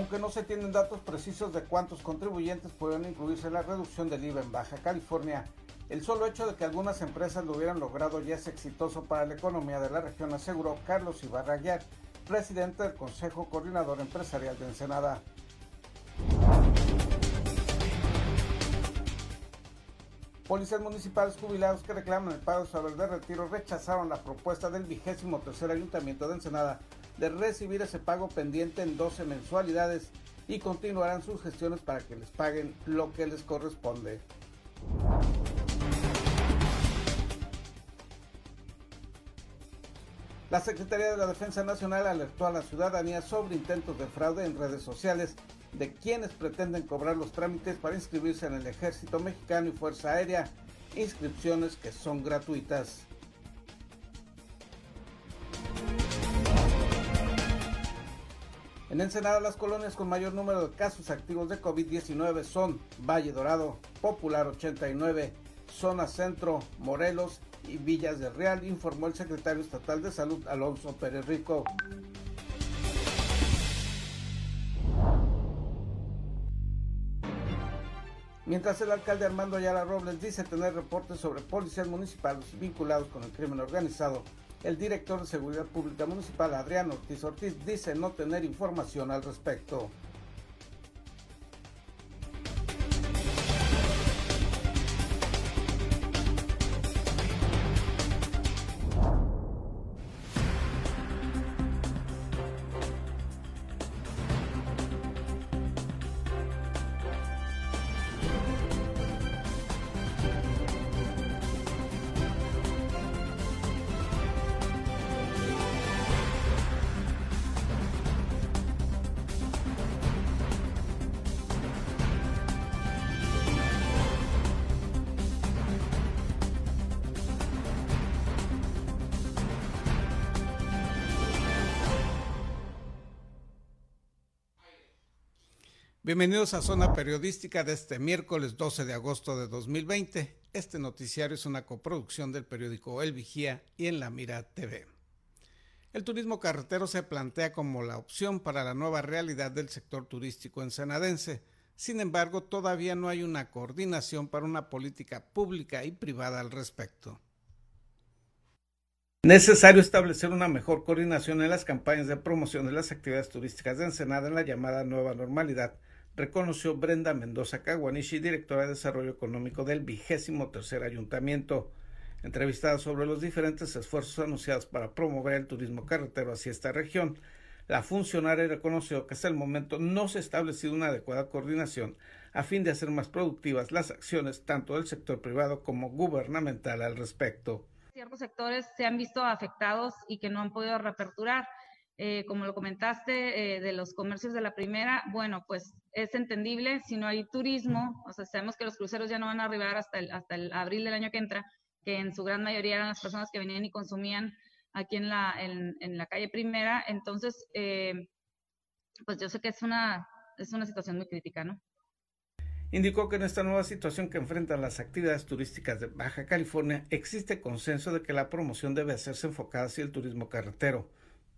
Aunque no se tienen datos precisos de cuántos contribuyentes pueden incluirse en la reducción del IVA en Baja California, el solo hecho de que algunas empresas lo hubieran logrado ya es exitoso para la economía de la región, aseguró Carlos Ibarra Aguiar, presidente del Consejo Coordinador Empresarial de Ensenada. Policías municipales jubilados que reclaman el pago sobre el de retiro rechazaron la propuesta del vigésimo tercer ayuntamiento de Ensenada de recibir ese pago pendiente en 12 mensualidades y continuarán sus gestiones para que les paguen lo que les corresponde. La Secretaría de la Defensa Nacional alertó a la ciudadanía sobre intentos de fraude en redes sociales de quienes pretenden cobrar los trámites para inscribirse en el Ejército Mexicano y Fuerza Aérea, inscripciones que son gratuitas. En Ensenada, las colonias con mayor número de casos activos de COVID-19 son Valle Dorado, Popular 89, Zona Centro, Morelos y Villas del Real, informó el secretario estatal de Salud Alonso Pérez Rico. Mientras el alcalde Armando Ayala Robles dice tener reportes sobre policías municipales vinculados con el crimen organizado, el director de Seguridad Pública Municipal, Adrián Ortiz Ortiz, dice no tener información al respecto. Bienvenidos a Zona Periodística de este miércoles 12 de agosto de 2020. Este noticiario es una coproducción del periódico El Vigía y en La Mira TV. El turismo carretero se plantea como la opción para la nueva realidad del sector turístico ensenadense. Sin embargo, todavía no hay una coordinación para una política pública y privada al respecto. Necesario establecer una mejor coordinación en las campañas de promoción de las actividades turísticas de Ensenada en la llamada nueva normalidad reconoció Brenda Mendoza Caguanishi, directora de Desarrollo Económico del vigésimo tercer ayuntamiento. Entrevistada sobre los diferentes esfuerzos anunciados para promover el turismo carretero hacia esta región, la funcionaria reconoció que hasta el momento no se ha establecido una adecuada coordinación a fin de hacer más productivas las acciones tanto del sector privado como gubernamental al respecto. Ciertos sectores se han visto afectados y que no han podido reaperturar. Eh, como lo comentaste, eh, de los comercios de la primera, bueno, pues es entendible si no hay turismo, o sea, sabemos que los cruceros ya no van a arribar hasta el, hasta el abril del año que entra, que en su gran mayoría eran las personas que venían y consumían aquí en la, en, en la calle primera, entonces, eh, pues yo sé que es una, es una situación muy crítica, ¿no? Indicó que en esta nueva situación que enfrentan las actividades turísticas de Baja California existe consenso de que la promoción debe hacerse enfocada hacia el turismo carretero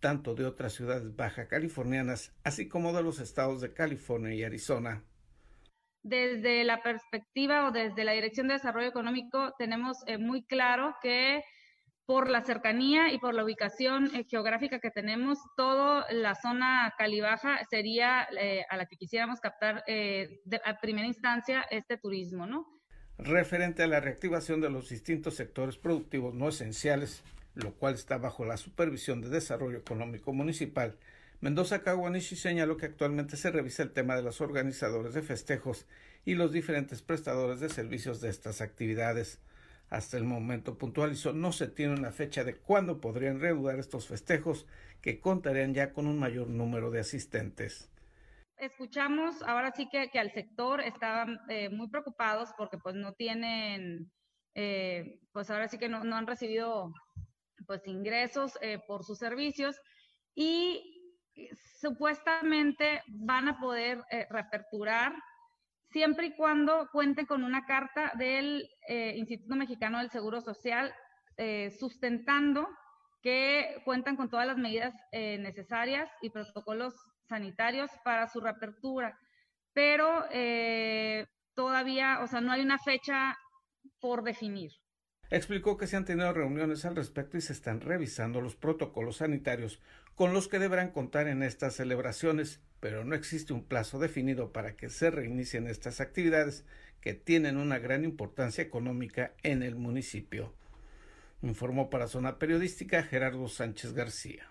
tanto de otras ciudades baja californianas, así como de los estados de California y Arizona. Desde la perspectiva o desde la Dirección de Desarrollo Económico tenemos eh, muy claro que por la cercanía y por la ubicación eh, geográfica que tenemos, toda la zona calibaja sería eh, a la que quisiéramos captar a primera instancia este turismo, ¿no? Referente a la reactivación de los distintos sectores productivos no esenciales, lo cual está bajo la supervisión de Desarrollo Económico Municipal, Mendoza Kawanishi señaló que actualmente se revisa el tema de los organizadores de festejos y los diferentes prestadores de servicios de estas actividades. Hasta el momento puntualizó no se tiene una fecha de cuándo podrían reanudar estos festejos que contarían ya con un mayor número de asistentes. Escuchamos ahora sí que, que al sector estaban eh, muy preocupados porque pues no tienen, eh, pues ahora sí que no, no han recibido pues ingresos eh, por sus servicios y supuestamente van a poder eh, reaperturar siempre y cuando cuenten con una carta del eh, Instituto Mexicano del Seguro Social sustentando que cuentan con todas las medidas necesarias y protocolos sanitarios para su reapertura, pero eh, todavía, o sea, no hay una fecha por definir. Explicó que se han tenido reuniones al respecto y se están revisando los protocolos sanitarios con los que deberán contar en estas celebraciones, pero no existe un plazo definido para que se reinicien estas actividades que tienen una gran importancia económica en el municipio. Informó para Zona Periodística Gerardo Sánchez García.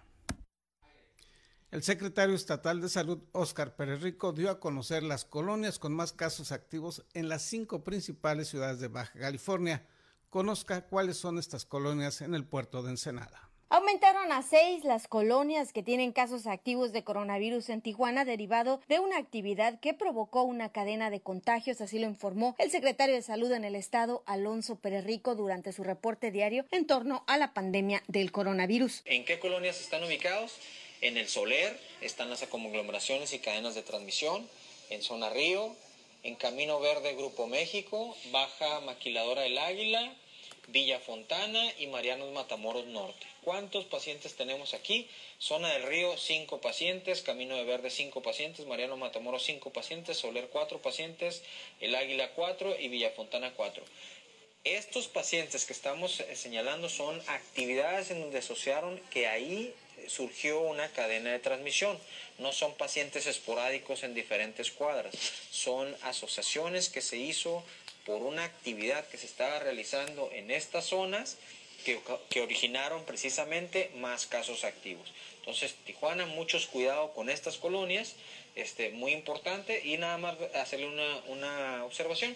El secretario estatal de Salud, Óscar Pérez Rico, dio a conocer las colonias con más casos activos en las cinco principales ciudades de Baja California. Conozca cuáles son estas colonias en el puerto de Ensenada. Aumentaron a seis las colonias que tienen casos activos de coronavirus en Tijuana derivado de una actividad que provocó una cadena de contagios, así lo informó el secretario de Salud en el estado, Alonso Pérez Rico, durante su reporte diario en torno a la pandemia del coronavirus. ¿En qué colonias están ubicados? En el Soler están las conglomeraciones y cadenas de transmisión, en Zona Río, en Camino Verde Grupo México, Baja Maquiladora del Águila, Villa Fontana y Marianos Matamoros Norte. ¿Cuántos pacientes tenemos aquí? Zona del Río, cinco pacientes, Camino de Verde, cinco pacientes, Mariano Matamoros, cinco pacientes, Soler, cuatro pacientes, El Águila, cuatro y Villa Fontana, cuatro. Estos pacientes que estamos eh, señalando son actividades en donde asociaron que ahí surgió una cadena de transmisión. No son pacientes esporádicos en diferentes cuadras, son asociaciones que se hizo por una actividad que se estaba realizando en estas zonas que, originaron precisamente más casos activos. Entonces, Tijuana, muchos cuidado con estas colonias, este, muy importante, y nada más hacerle una, una observación.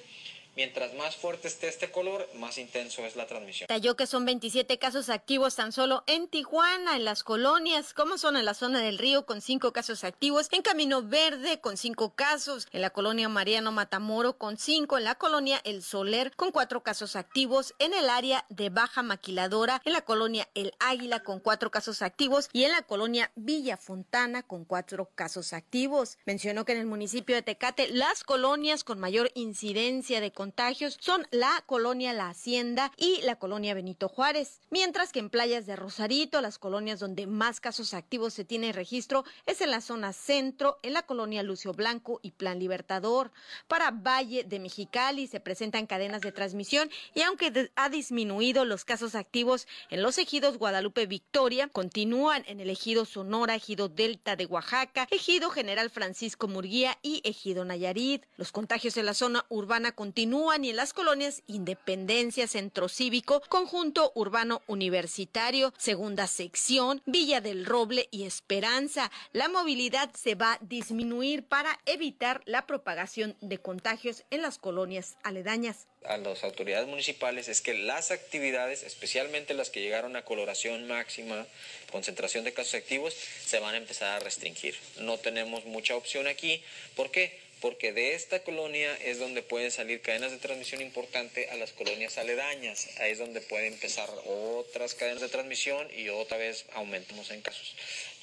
Mientras más fuerte esté este color, más intenso es la transmisión. Talló que son 27 casos activos tan solo en Tijuana, en las colonias, como son en la zona del río con 5 casos activos, en Camino Verde con 5 casos, en la colonia Mariano Matamoro con 5, en la colonia El Soler con 4 casos activos, en el área de Baja Maquiladora, en la colonia El Águila con 4 casos activos y en la colonia Villa Fontana con 4 casos activos. Mencionó que en el municipio de Tecate las colonias con mayor incidencia de contagios son la colonia La Hacienda y la colonia Benito Juárez, mientras que en playas de Rosarito, las colonias donde más casos activos se tiene registro es en la zona centro, en la colonia Lucio Blanco y Plan Libertador. Para Valle de Mexicali se presentan cadenas de transmisión y aunque ha disminuido los casos activos en los ejidos Guadalupe Victoria, continúan en el ejido Sonora, ejido Delta de Oaxaca, ejido General Francisco Murguía y ejido Nayarit. Los contagios en la zona urbana continúan y en las colonias Independencia, Centro Cívico, Conjunto Urbano Universitario, Segunda Sección, Villa del Roble y Esperanza. La movilidad se va a disminuir para evitar la propagación de contagios en las colonias aledañas a las autoridades municipales es que las actividades, especialmente las que llegaron a coloración máxima, concentración de casos activos, se van a empezar a restringir. No tenemos mucha opción aquí. ¿Por qué? Porque de esta colonia es donde pueden salir cadenas de transmisión importante a las colonias aledañas. Ahí es donde pueden empezar otras cadenas de transmisión y otra vez aumentamos en casos.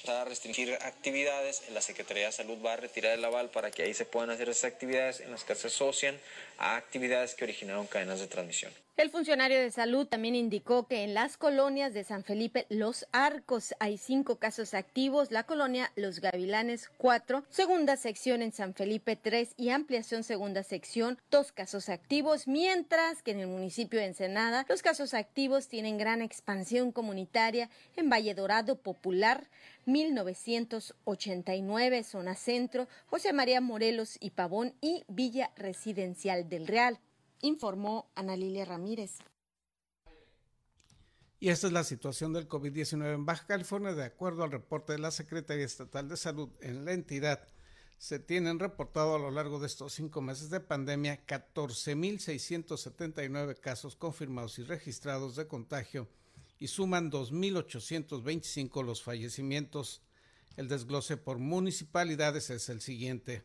Para restringir actividades, la Secretaría de Salud va a retirar el aval para que ahí se puedan hacer esas actividades en las que se asocian a actividades que originaron cadenas de transmisión. El funcionario de salud también indicó que en las colonias de San Felipe Los Arcos hay cinco casos activos, la colonia Los Gavilanes cuatro, segunda sección en San Felipe tres y ampliación segunda sección dos casos activos, mientras que en el municipio de Ensenada los casos activos tienen gran expansión comunitaria en Valle Dorado Popular 1989, zona centro, José María Morelos y Pavón y Villa Residencial del Real informó Ana Lilia Ramírez. Y esta es la situación del COVID-19 en Baja California. De acuerdo al reporte de la Secretaría Estatal de Salud en la entidad, se tienen reportado a lo largo de estos cinco meses de pandemia 14.679 casos confirmados y registrados de contagio y suman 2.825 los fallecimientos. El desglose por municipalidades es el siguiente.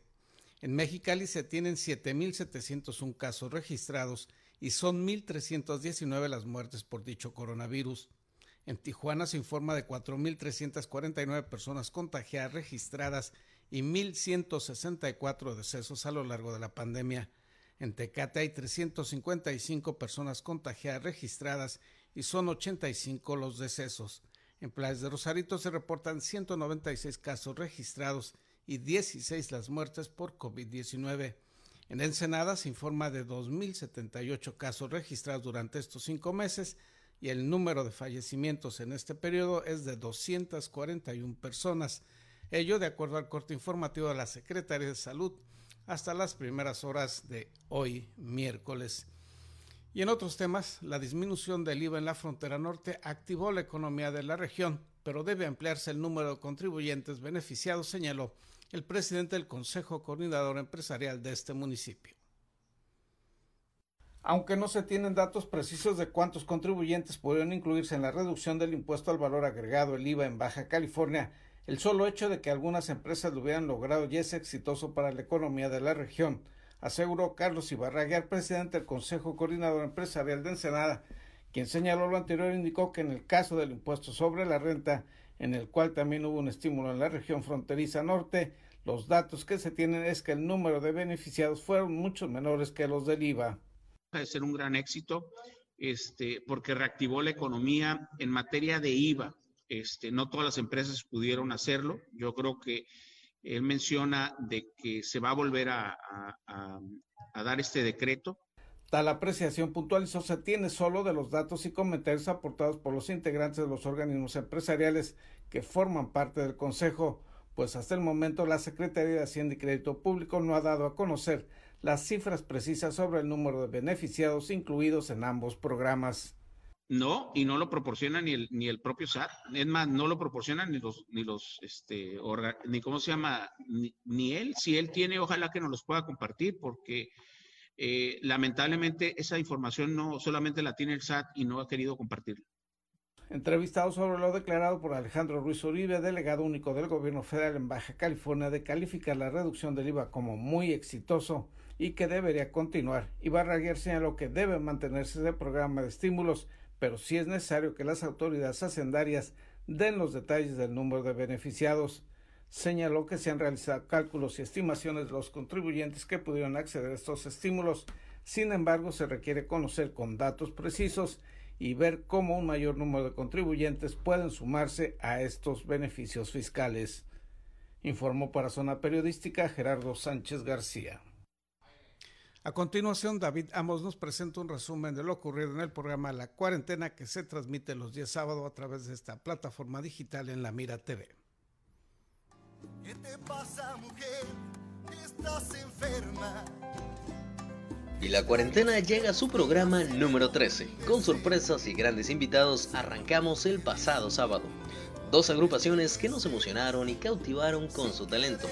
En Mexicali se tienen 7.701 casos registrados y son 1.319 las muertes por dicho coronavirus. En Tijuana se informa de 4.349 personas contagiadas registradas y 1.164 decesos a lo largo de la pandemia. En Tecate hay 355 personas contagiadas registradas y son 85 los decesos. En Playas de Rosarito se reportan 196 casos registrados y 16 las muertes por COVID-19. En Ensenada se informa de 2.078 casos registrados durante estos cinco meses y el número de fallecimientos en este periodo es de 241 personas. Ello de acuerdo al corte informativo de la Secretaría de Salud hasta las primeras horas de hoy, miércoles. Y en otros temas, la disminución del IVA en la frontera norte activó la economía de la región, pero debe ampliarse el número de contribuyentes beneficiados, señaló el presidente del Consejo Coordinador Empresarial de este municipio. Aunque no se tienen datos precisos de cuántos contribuyentes podrían incluirse en la reducción del impuesto al valor agregado, el IVA en Baja California, el solo hecho de que algunas empresas lo hubieran logrado ya es exitoso para la economía de la región, aseguró Carlos Ibarraguer, presidente del Consejo Coordinador Empresarial de Ensenada, quien señaló lo anterior indicó que en el caso del impuesto sobre la renta, en el cual también hubo un estímulo en la región fronteriza norte, los datos que se tienen es que el número de beneficiados fueron mucho menores que los del IVA. De ser un gran éxito, este, porque reactivó la economía en materia de IVA. Este, no todas las empresas pudieron hacerlo. Yo creo que él menciona de que se va a volver a, a dar este decreto. Tal apreciación puntualizó se tiene solo de los datos y comentarios aportados por los integrantes de los organismos empresariales que forman parte del Consejo, pues hasta el momento la Secretaría de Hacienda y Crédito Público no ha dado a conocer las cifras precisas sobre el número de beneficiados incluidos en ambos programas. No, y no lo proporciona ni el, ni el propio SAT. Es más, no lo proporcionan ni los, ni los, este, ni cómo se llama, ni, ni, él. Si él tiene, ojalá que nos los pueda compartir, porque eh, lamentablemente esa información no solamente la tiene el SAT y no ha querido compartirla. Entrevistado sobre lo declarado por Alejandro Ruiz Uribe, delegado único del gobierno federal en Baja California, de calificar la reducción del IVA como muy exitoso y que debería continuar. Ibarraguer señaló que debe mantenerse ese programa de estímulos pero sí es necesario que las autoridades hacendarias den los detalles del número de beneficiados. Señaló que se han realizado cálculos y estimaciones de los contribuyentes que pudieron acceder a estos estímulos. Sin embargo, se requiere conocer con datos precisos y ver cómo un mayor número de contribuyentes pueden sumarse a estos beneficios fiscales. Informó para Zona Periodística Gerardo Sánchez García. A continuación, David Amos nos presenta un resumen de lo ocurrido en el programa La Cuarentena que se transmite los días sábados a través de esta plataforma digital en La Mira TV. ¿Qué te pasa, mujer? Estás enferma. Y la cuarentena llega a su programa número 13. Con sorpresas y grandes invitados arrancamos el pasado sábado. Dos agrupaciones que nos emocionaron y cautivaron con su talento.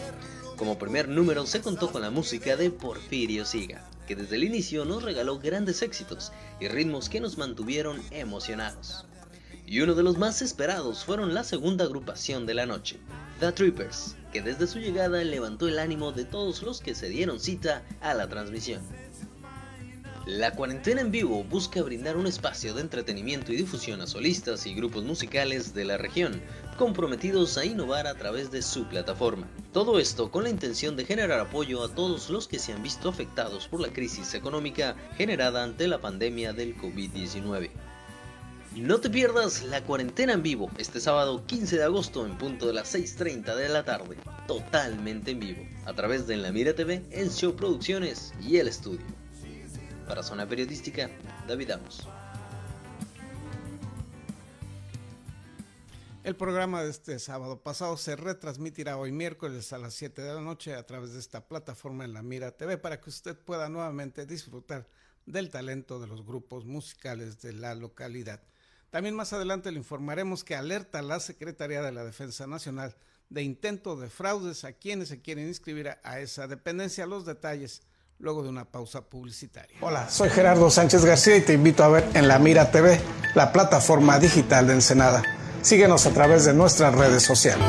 Como primer número se contó con la música de Porfirio Siga, que desde el inicio nos regaló grandes éxitos y ritmos que nos mantuvieron emocionados. Y uno de los más esperados fueron la segunda agrupación de la noche, The Trippers, que desde su llegada levantó el ánimo de todos los que se dieron cita a la transmisión. La cuarentena en vivo busca brindar un espacio de entretenimiento y difusión a solistas y grupos musicales de la región, comprometidos a innovar a través de su plataforma. Todo esto con la intención de generar apoyo a todos los que se han visto afectados por la crisis económica generada ante la pandemia del COVID-19. No te pierdas la cuarentena en vivo este sábado 15 de agosto en punto de las 6.30 de la tarde, totalmente en vivo, a través de La Mira TV, en Show Producciones y El Estudio. Para Zona Periodística, David Amos. El programa de este sábado pasado se retransmitirá hoy miércoles a las 7 de la noche a través de esta plataforma en la Mira TV para que usted pueda nuevamente disfrutar del talento de los grupos musicales de la localidad. También más adelante le informaremos que alerta la Secretaría de la Defensa Nacional de intento de fraudes a quienes se quieren inscribir a, esa dependencia. Los detalles luego de una pausa publicitaria. Hola, soy Gerardo Sánchez García y te invito a ver en La Mira TV, la plataforma digital de Ensenada. Síguenos a través de nuestras redes sociales.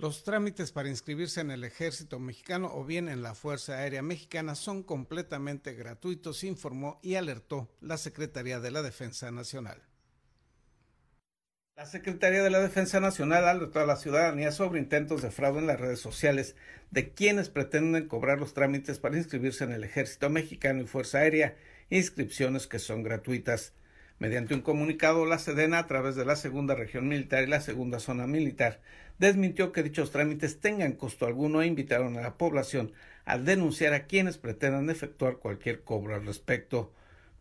Los trámites para inscribirse en el ejército mexicano o bien en la Fuerza Aérea Mexicana son completamente gratuitos, informó y alertó la Secretaría de la Defensa Nacional. La Secretaría de la Defensa Nacional alertó a la ciudadanía sobre intentos de fraude en las redes sociales de quienes pretenden cobrar los trámites para inscribirse en el Ejército Mexicano y Fuerza Aérea inscripciones que son gratuitas. Mediante un comunicado, la Sedena, a través de la Segunda Región Militar y la Segunda Zona Militar, desmintió que dichos trámites tengan costo alguno e invitaron a la población a denunciar a quienes pretendan efectuar cualquier cobro al respecto.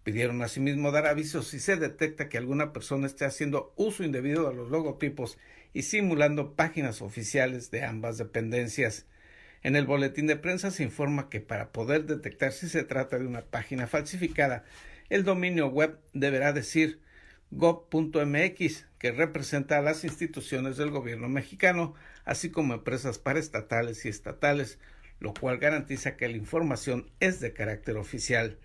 Pidieron asimismo dar avisos si se detecta que alguna persona esté haciendo uso indebido de los logotipos y simulando páginas oficiales de ambas dependencias. En el boletín de prensa se informa que para poder detectar si se trata de una página falsificada, el dominio web deberá decir gov.mx, que representa a las instituciones del gobierno mexicano, así como empresas paraestatales y estatales, lo cual garantiza que la información es de carácter oficial.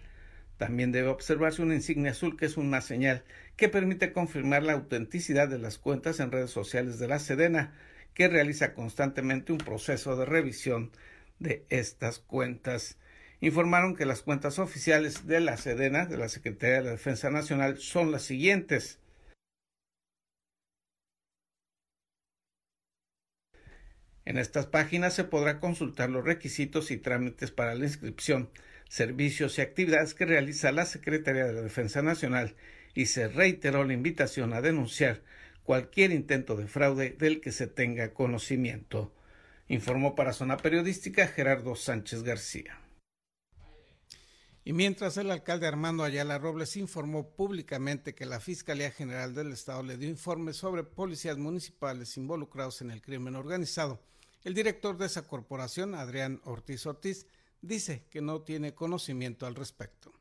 También debe observarse una insignia azul que es una señal que permite confirmar la autenticidad de las cuentas en redes sociales de la Sedena, que realiza constantemente un proceso de revisión de estas cuentas. Informaron que las cuentas oficiales de la Sedena, de la Secretaría de la Defensa Nacional, son las siguientes. En estas páginas se podrá consultar los requisitos y trámites para la inscripción, servicios y actividades que realiza la Secretaría de la Defensa Nacional y se reiteró la invitación a denunciar cualquier intento de fraude del que se tenga conocimiento. Informó para Zona Periodística Gerardo Sánchez García. Y mientras el alcalde Armando Ayala Robles informó públicamente que la Fiscalía General del Estado le dio informes sobre policías municipales involucrados en el crimen organizado, el director de esa corporación, Adrián Ortiz Ortiz, dice que no tiene conocimiento al respecto.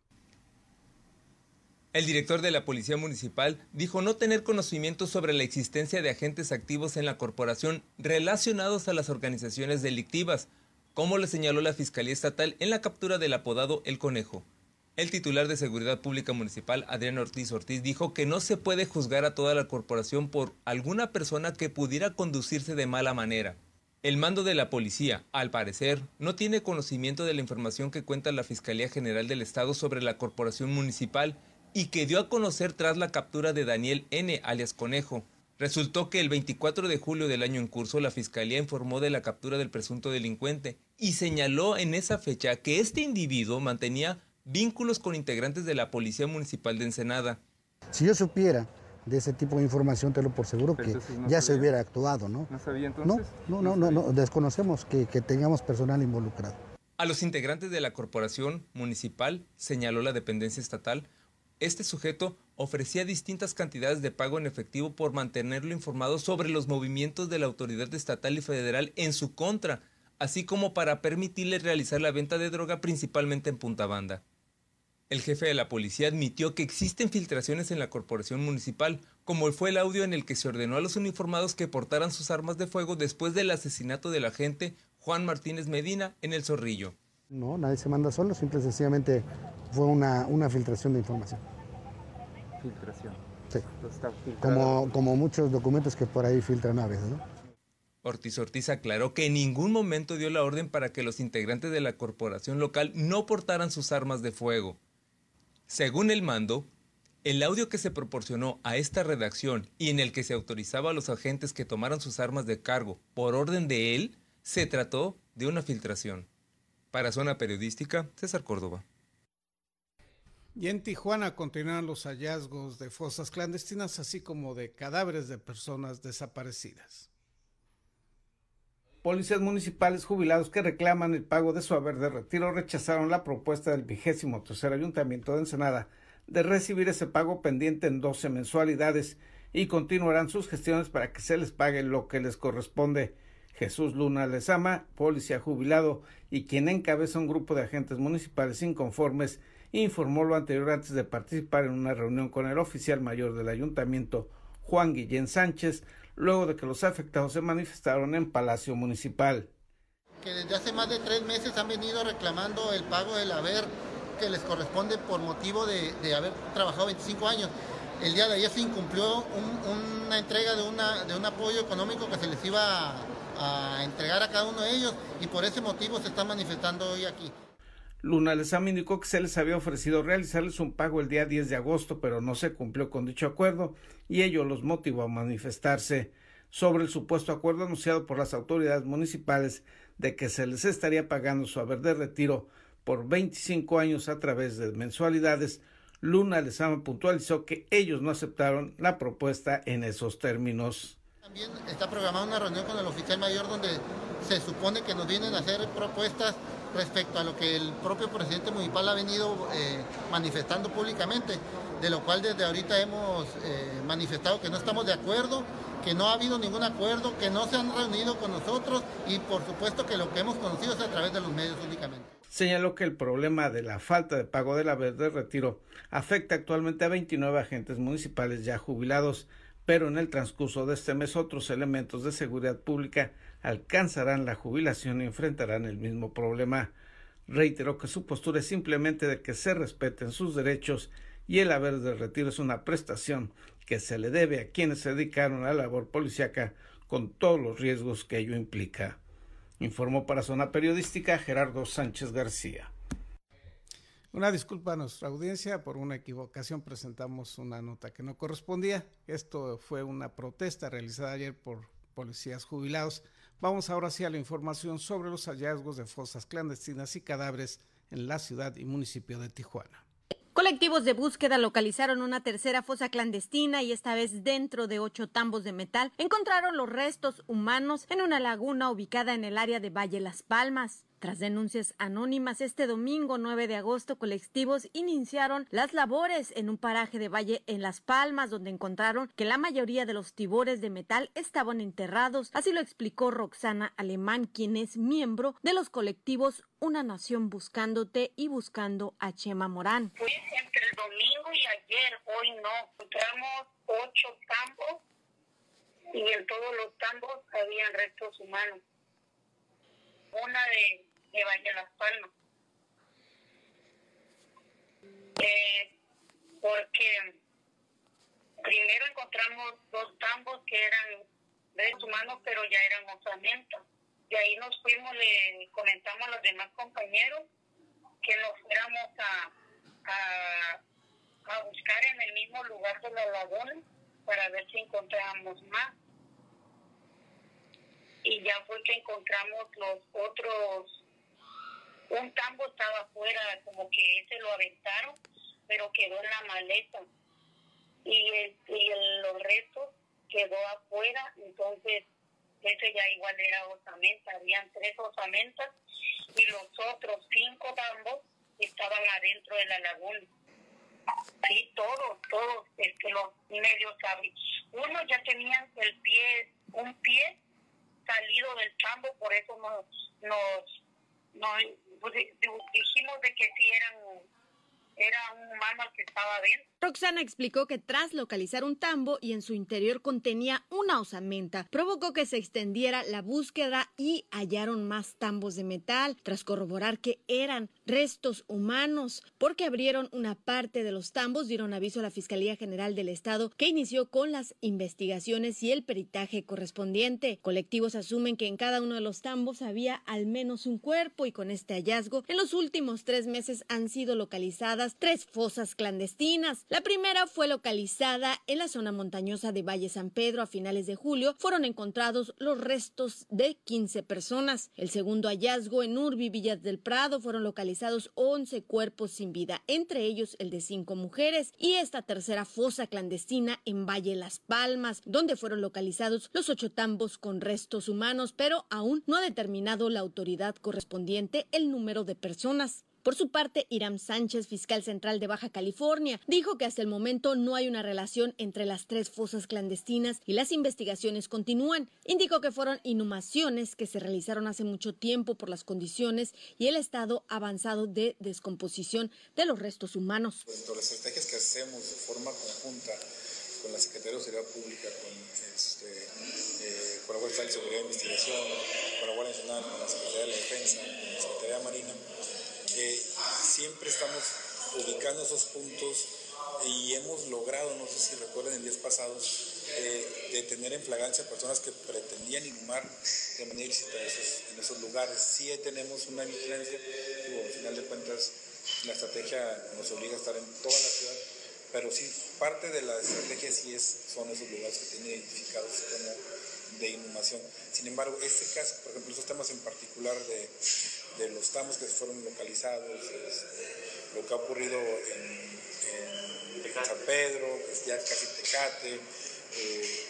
El director de la Policía Municipal dijo no tener conocimiento sobre la existencia de agentes activos en la corporación relacionados a las organizaciones delictivas, como le señaló la Fiscalía Estatal en la captura del apodado El Conejo. El titular de Seguridad Pública Municipal, Adrián Ortiz Ortiz, dijo que no se puede juzgar a toda la corporación por alguna persona que pudiera conducirse de mala manera. El mando de la policía, al parecer, no tiene conocimiento de la información que cuenta la Fiscalía General del Estado sobre la corporación municipal y que dio a conocer tras la captura de Daniel N., alias Conejo. Resultó que el 24 de julio del año en curso la Fiscalía informó de la captura del presunto delincuente y señaló en esa fecha que este individuo mantenía vínculos con integrantes de la Policía Municipal de Ensenada. Si yo supiera de ese tipo de información, te lo por seguro que ya se hubiera actuado, ¿no? ¿No sabía entonces? No, no, no, no, desconocemos que, que tengamos personal involucrado. A los integrantes de la corporación municipal, señaló la dependencia estatal, este sujeto ofrecía distintas cantidades de pago en efectivo por mantenerlo informado sobre los movimientos de la autoridad estatal y federal en su contra, así como para permitirle realizar la venta de droga principalmente en Punta Banda. El jefe de la policía admitió que existen filtraciones en la corporación municipal, como fue el audio en el que se ordenó a los uniformados que portaran sus armas de fuego después del asesinato del agente Juan Martínez Medina en El Zorrillo. No, nadie se manda solo, simple y sencillamente fue una, una filtración de información. Filtración. Sí. Como, como muchos documentos que por ahí filtran a veces, ¿no? Ortiz Ortiz aclaró que en ningún momento dio la orden para que los integrantes de la corporación local no portaran sus armas de fuego. Según el mando, el audio que se proporcionó a esta redacción y en el que se autorizaba a los agentes que tomaran sus armas de cargo por orden de él, se trató de una filtración. Para Zona Periodística, César Córdoba. Y en Tijuana continúan los hallazgos de fosas clandestinas, así como de cadáveres de personas desaparecidas. Policías municipales jubilados que reclaman el pago de su haber de retiro rechazaron la propuesta del vigésimo tercer ayuntamiento de Ensenada de recibir ese pago pendiente en 12 mensualidades y continuarán sus gestiones para que se les pague lo que les corresponde. Jesús Luna Lezama, policía jubilado y quien encabeza un grupo de agentes municipales inconformes, informó lo anterior antes de participar en una reunión con el oficial mayor del ayuntamiento, Juan Guillén Sánchez, luego de que los afectados se manifestaron en Palacio Municipal. Que desde hace más de tres meses han venido reclamando el pago del haber que les corresponde por motivo de, haber trabajado 25 años. El día de ayer se incumplió una entrega de, un apoyo económico que se les iba a a entregar a cada uno de ellos y por ese motivo se está manifestando hoy aquí. Luna les indicó que se les había ofrecido realizarles un pago el día 10 de agosto, pero no se cumplió con dicho acuerdo y ello los motivó a manifestarse sobre el supuesto acuerdo anunciado por las autoridades municipales de que se les estaría pagando su haber de retiro por 25 años a través de mensualidades, Luna Lezama puntualizó que ellos no aceptaron la propuesta en esos términos. También está programada una reunión con el oficial mayor donde se supone que nos vienen a hacer propuestas respecto a lo que el propio presidente municipal ha venido eh, manifestando públicamente, de lo cual desde ahorita hemos eh, manifestado que no estamos de acuerdo, que no ha habido ningún acuerdo, que no se han reunido con nosotros y por supuesto que lo que hemos conocido es a través de los medios únicamente. Señaló que el problema de la falta de pago de la verde retiro afecta actualmente a 29 agentes municipales ya jubilados, pero en el transcurso de este mes otros elementos de seguridad pública alcanzarán la jubilación y enfrentarán el mismo problema. Reiteró que su postura es simplemente de que se respeten sus derechos y el haber de retiro es una prestación que se le debe a quienes se dedicaron a la labor policiaca con todos los riesgos que ello implica. Informó para Zona Periodística Gerardo Sánchez García. Una disculpa a nuestra audiencia, por una equivocación presentamos una nota que no correspondía. Esto fue una protesta realizada ayer por policías jubilados Vamos ahora sí a la información sobre los hallazgos de fosas clandestinas y cadáveres en la ciudad y municipio de Tijuana. Colectivos de búsqueda localizaron una tercera fosa clandestina y esta vez dentro de ocho tambos de metal encontraron los restos humanos en una laguna ubicada en el área de Valle Las Palmas. Tras denuncias anónimas, este domingo 9 de agosto, colectivos iniciaron las labores en un paraje de Valle en Las Palmas, donde encontraron que la mayoría de los tibores de metal estaban enterrados. Así lo explicó Roxana Alemán, quien es miembro de los colectivos Una Nación Buscándote y Buscando a Chema Morán. Pues entre el domingo y ayer, hoy no, encontramos ocho tambos y en todos los tambos habían restos humanos. Una de de Valle Las Palmas. Eh, porque primero encontramos dos tambos que eran de humanos, pero ya eran osamentas. De ahí nos fuimos, le comentamos a los demás compañeros que nos fuéramos a, a, a buscar en el mismo lugar de la laguna para ver si encontrábamos más. Y ya fue que encontramos los otros un tambo estaba afuera, como que ese lo aventaron, pero quedó en la maleta. Y, el, y los restos quedó afuera, entonces ese ya igual era osamenta, habían tres osamentas y los otros cinco tambos estaban adentro de la laguna. Sí, todos, todos, es que los medios saben. Uno ya tenían el pie, un pie salido del tambo, por eso nos, nos, nos pues, dijimos de que sí eran, era un humano que estaba dentro. Roxana explicó que tras localizar un tambo y en su interior contenía una osamenta, provocó que se extendiera la búsqueda y hallaron más tambos de metal, tras corroborar que eran restos humanos, porque abrieron una parte de los tambos, dieron aviso a la Fiscalía General del Estado que inició con las investigaciones y el peritaje correspondiente. Colectivos asumen que en cada uno de los tambos había al menos un cuerpo y con este hallazgo en los últimos tres meses han sido localizadas tres fosas clandestinas. La primera fue localizada en la zona montañosa de Valle San Pedro a finales de julio. Fueron encontrados los restos de 15 personas. El segundo hallazgo en Urbi, Villas del Prado, fueron localizados 11 cuerpos sin vida, entre ellos el de cinco mujeres. Y esta tercera fosa clandestina en Valle Las Palmas, donde fueron localizados los ocho tambos con restos humanos, pero aún no ha determinado la autoridad correspondiente el número de personas. Por su parte, Iram Sánchez, fiscal central de Baja California, dijo que hasta el momento no hay una relación entre las tres fosas clandestinas y las investigaciones continúan. Indicó que fueron inhumaciones que se realizaron hace mucho tiempo por las condiciones y el estado avanzado de descomposición de los restos humanos. Pues, las estrategias que hacemos de forma conjunta con la Secretaría de Seguridad Pública, con, este, eh, de Seguridad e Investigación, con la Guardia Nacional, con la Secretaría de la Defensa, con la Secretaría de Marina, siempre estamos ubicando esos puntos y hemos logrado, no sé si recuerdan en días pasados, eh, detener en flagrancia personas que pretendían inhumar de manera ilícita en esos lugares. Sí tenemos una vigilancia, al final de cuentas la estrategia nos obliga a estar en toda la ciudad, pero sí parte de la estrategia sí es, son esos lugares que tienen identificados como de inhumación. Sin embargo, este caso, por ejemplo, esos temas en particular de de los tramos que fueron localizados, este, lo que ha ocurrido en, San Pedro, que ya casi Tecate, eh,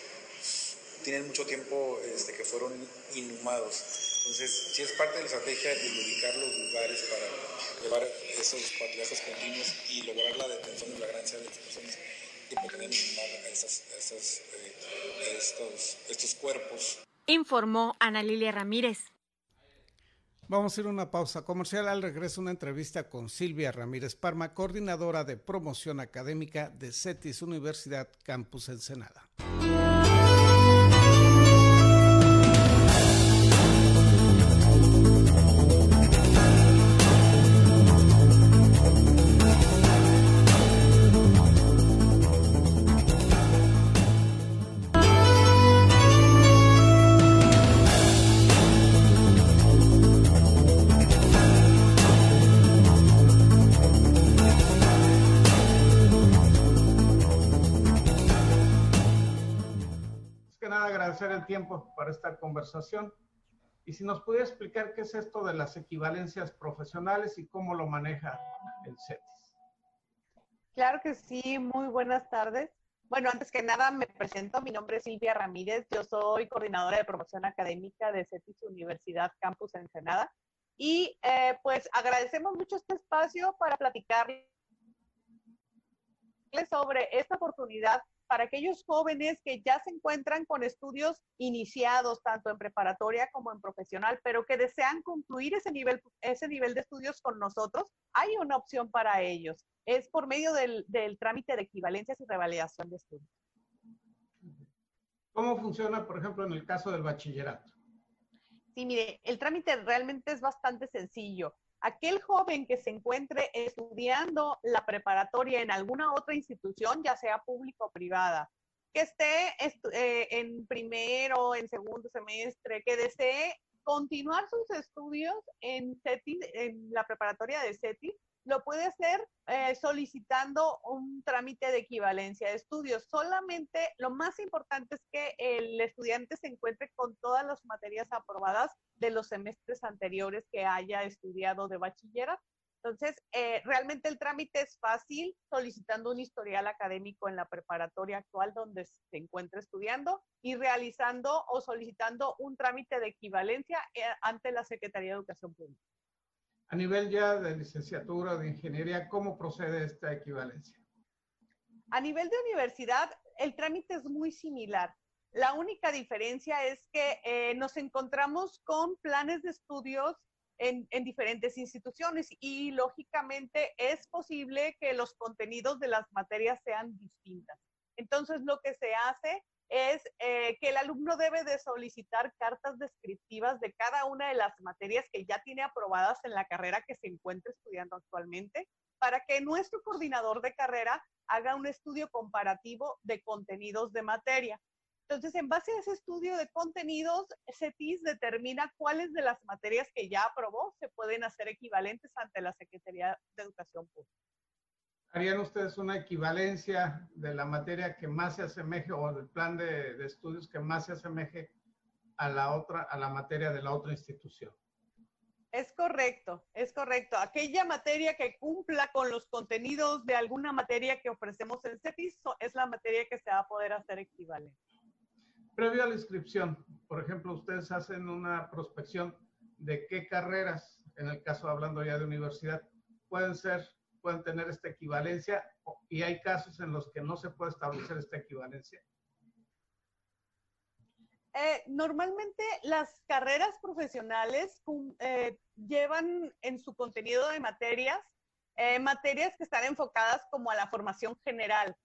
tienen mucho tiempo este, que fueron inhumados. Entonces, sí es parte de la estrategia de ubicar los lugares para llevar esos patrullajes continuos y lograr la detención de la gran de las personas que pretenden inhumar a, eh, estos, estos cuerpos. Informó Ana Lilia Ramírez. Vamos a ir a una pausa comercial. Al regreso, una entrevista con Silvia Ramírez Parma, coordinadora de promoción académica de CETIS Universidad Campus Ensenada. Conversación. Y si nos pudiera explicar qué es esto de las equivalencias profesionales y cómo lo maneja el CETIS. Claro que sí, muy buenas tardes. Bueno, antes que nada me presento, mi nombre es Silvia Ramírez, yo soy coordinadora de promoción académica de CETIS Universidad Campus Ensenada. Y eh, pues agradecemos mucho este espacio para platicarles sobre esta oportunidad para aquellos jóvenes que ya se encuentran con estudios iniciados, tanto en preparatoria como en profesional, pero que desean concluir ese nivel, ese nivel de estudios con nosotros, hay una opción para ellos. Es por medio del, del trámite de equivalencias y revalidación de estudios. ¿Cómo funciona, por ejemplo, en el caso del bachillerato? Sí, mire, el trámite realmente es bastante sencillo aquel joven que se encuentre estudiando la preparatoria en alguna otra institución, ya sea pública o privada, que esté eh, en primero, en segundo semestre, que desee continuar sus estudios en, en la preparatoria de CETI, lo puede hacer eh, solicitando un trámite de equivalencia de estudios. Solamente lo más importante es que el estudiante se encuentre con todas las materias aprobadas de los semestres anteriores que haya estudiado de bachillerato. Entonces, eh, realmente el trámite es fácil solicitando un historial académico en la preparatoria actual donde se encuentra estudiando y realizando o solicitando un trámite de equivalencia eh, ante la Secretaría de Educación Pública. A nivel ya de licenciatura de ingeniería, ¿cómo procede esta equivalencia? A nivel de universidad, el trámite es muy similar. La única diferencia es que eh, nos encontramos con planes de estudios en, en, diferentes instituciones y lógicamente es posible que los contenidos de las materias sean distintas. Entonces, lo que se hace es eh, que el alumno debe de solicitar cartas descriptivas de cada una de las materias que ya tiene aprobadas en la carrera que se encuentra estudiando actualmente, para que nuestro coordinador de carrera haga un estudio comparativo de contenidos de materia. Entonces, en base a ese estudio de contenidos, CETIS determina cuáles de las materias que ya aprobó se pueden hacer equivalentes ante la Secretaría de Educación Pública. ¿Harían ustedes una equivalencia de la materia que más se asemeje o del plan de, de, estudios que más se asemeje a la otra, a la materia de la otra institución? Es correcto, es correcto. Aquella materia que cumpla con los contenidos de alguna materia que ofrecemos en CETIS es la materia que se va a poder hacer equivalente. Previo a la inscripción, por ejemplo, ustedes hacen una prospección de qué carreras, en el caso hablando ya de universidad, pueden ser pueden tener esta equivalencia y hay casos en los que no se puede establecer esta equivalencia? Eh, normalmente las carreras profesionales eh, llevan en su contenido de materias eh, materias que están enfocadas como a la formación general.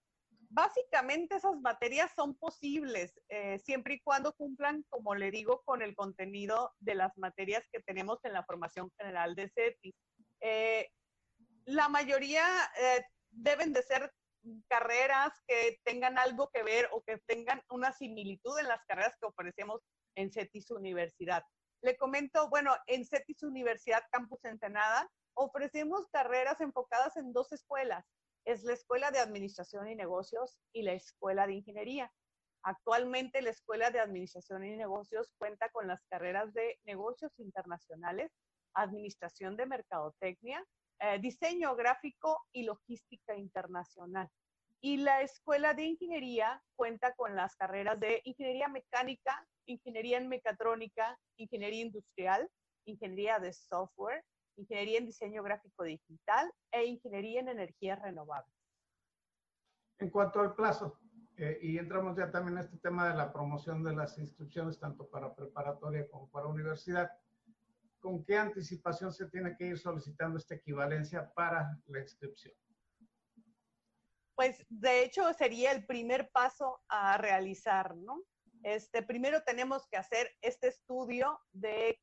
Básicamente esas materias son posibles siempre y cuando cumplan, como le digo, con el contenido de las materias que tenemos en la formación general de CETIS la mayoría eh, deben de ser carreras que tengan algo que ver o que tengan una similitud en las carreras que ofrecemos en CETIS Universidad. Le comento, bueno, en CETIS Universidad Campus Ensenada ofrecemos carreras enfocadas en dos escuelas. Es la Escuela de Administración y Negocios y la Escuela de Ingeniería. Actualmente la Escuela de Administración y Negocios cuenta con las carreras de negocios internacionales administración de mercadotecnia, eh, diseño gráfico y logística internacional. Y la Escuela de Ingeniería cuenta con las carreras de Ingeniería Mecánica, Ingeniería en Mecatrónica, Ingeniería Industrial, Ingeniería de Software, Ingeniería en Diseño Gráfico Digital e Ingeniería en Energías Renovables. En cuanto al plazo, eh, y entramos ya también en este tema de la promoción de las inscripciones, tanto para preparatoria como para universidad, ¿con qué anticipación se tiene que ir solicitando esta equivalencia para la inscripción? pues de hecho sería el primer paso a realizar, ¿no? Este, primero tenemos que hacer este estudio de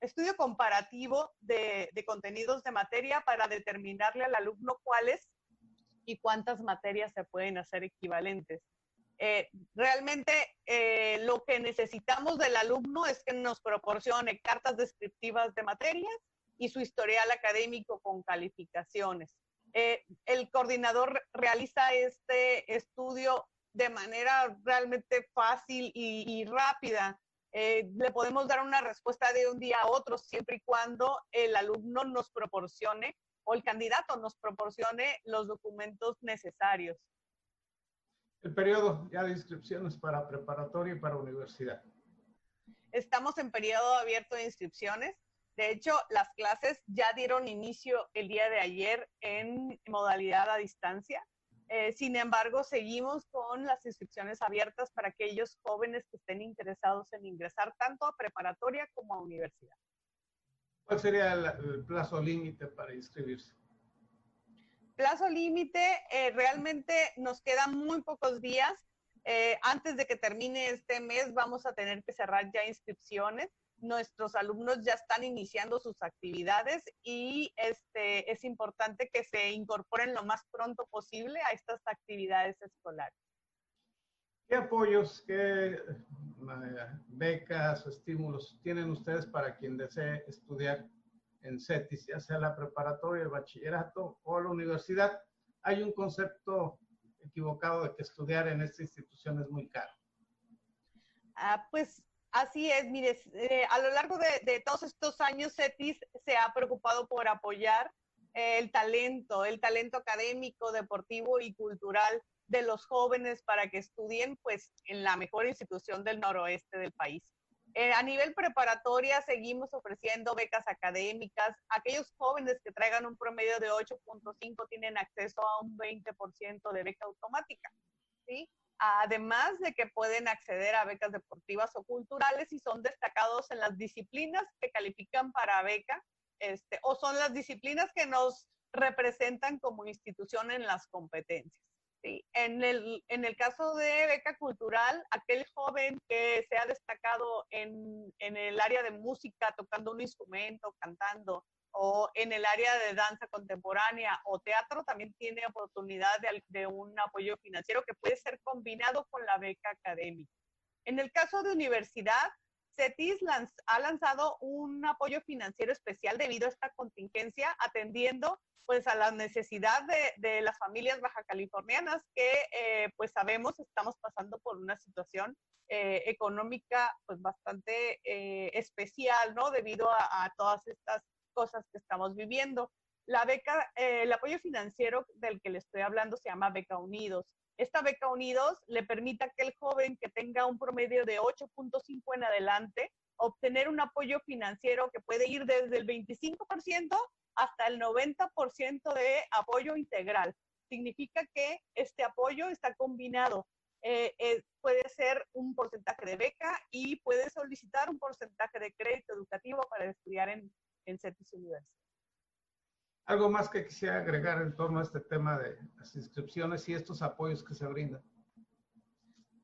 estudio comparativo de, contenidos de materia para determinarle al alumno cuáles y cuántas materias se pueden hacer equivalentes. Eh, realmente eh, lo que necesitamos del alumno es que nos proporcione cartas descriptivas de materias y su historial académico con calificaciones. Eh, el coordinador realiza este estudio de manera realmente fácil y, rápida. Le podemos dar una respuesta de un día a otro siempre y cuando el alumno nos proporcione o el candidato nos proporcione los documentos necesarios. El periodo ya de inscripciones para preparatoria y para universidad. Estamos en periodo abierto de inscripciones. De hecho, las clases ya dieron inicio el día de ayer en modalidad a distancia. Eh, sin embargo, seguimos con las inscripciones abiertas para aquellos jóvenes que estén interesados en ingresar tanto a preparatoria como a universidad. ¿Cuál sería el, plazo límite para inscribirse? Plazo límite, eh, realmente nos quedan muy pocos días. Eh, antes de que termine este mes vamos a tener que cerrar ya inscripciones nuestros alumnos ya están iniciando sus actividades y este, es importante que se incorporen lo más pronto posible a estas actividades escolares. ¿Qué apoyos, qué eh, becas estímulos tienen ustedes para quien desee estudiar en CETIS, ya sea la preparatoria, el bachillerato o la universidad? Hay un concepto equivocado de que estudiar en esta institución es muy caro. Ah, pues Así es, mire, eh, a lo largo de, todos estos años, CETIS se ha preocupado por apoyar el talento, el talento académico, deportivo y cultural de los jóvenes para que estudien pues en la mejor institución del noroeste del país. Eh, a nivel preparatoria seguimos ofreciendo becas académicas. Aquellos jóvenes que traigan un promedio de 8.5 tienen acceso a un 20% de beca automática. además de que pueden acceder a becas deportivas o culturales y son destacados en las disciplinas que califican para beca, este, o son las disciplinas que nos representan como institución en las competencias. En, el, en el caso de beca cultural, aquel joven que se ha destacado en, en el área de música, tocando un instrumento, cantando, o en el área de danza contemporánea o teatro también tiene oportunidad de, un apoyo financiero que puede ser combinado con la beca académica. En el caso de universidad, CETIS ha lanzado un apoyo financiero especial debido a esta contingencia, atendiendo pues a la necesidad de, las familias baja californianas que eh, pues sabemos estamos pasando por una situación eh, económica pues bastante eh, especial, ¿no? Debido a, a todas estas cosas que estamos viviendo. La beca, eh, el apoyo financiero del que le estoy hablando se llama Beca Unidos. Esta Beca Unidos le permite a aquel joven que tenga un promedio de 8.5 en adelante obtener un apoyo financiero que puede ir desde el 25% hasta el 90% de apoyo integral. Significa que este apoyo está combinado. Eh, eh, puede ser un porcentaje de beca y puede solicitar un porcentaje de crédito educativo para estudiar en, en CETIS University. Algo más que quisiera agregar en torno a este tema de las inscripciones y estos apoyos que se brindan.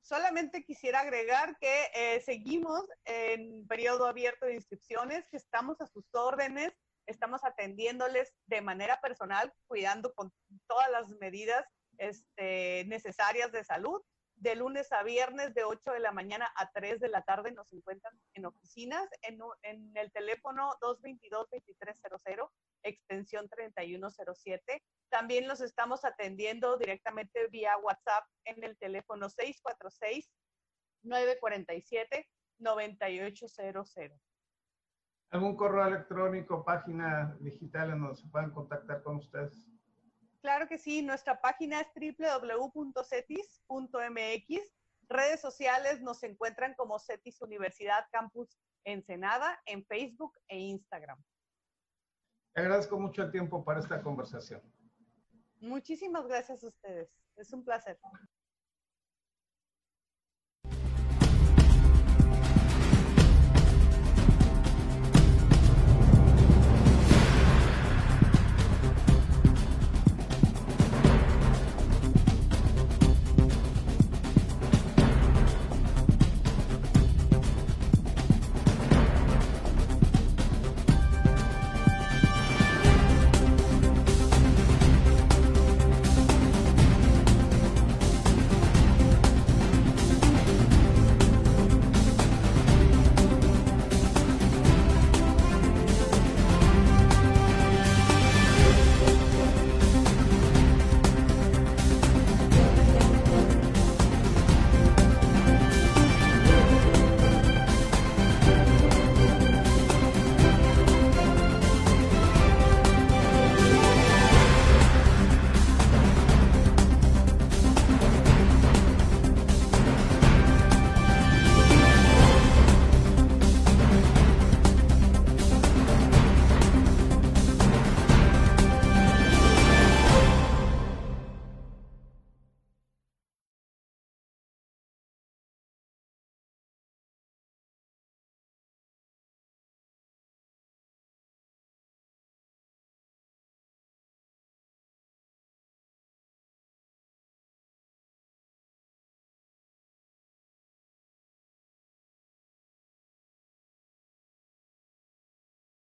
Solamente quisiera agregar que eh, seguimos en periodo abierto de inscripciones, que estamos a sus órdenes, estamos atendiéndoles de manera personal, cuidando con todas las medidas este, necesarias de salud. De lunes a viernes de 8 de la mañana a 3 de la tarde nos encuentran en oficinas en, el teléfono 222-2300, extensión 3107. También los estamos atendiendo directamente vía WhatsApp en el teléfono 646-947-9800. ¿Algún correo electrónico, página digital en donde se puedan contactar con ustedes? Claro que sí, nuestra página es www.cetis.mx. Redes sociales nos encuentran como CETIS Universidad Campus Ensenada en Facebook e Instagram. Agradezco mucho el tiempo para esta conversación. Muchísimas gracias a ustedes. Es un placer.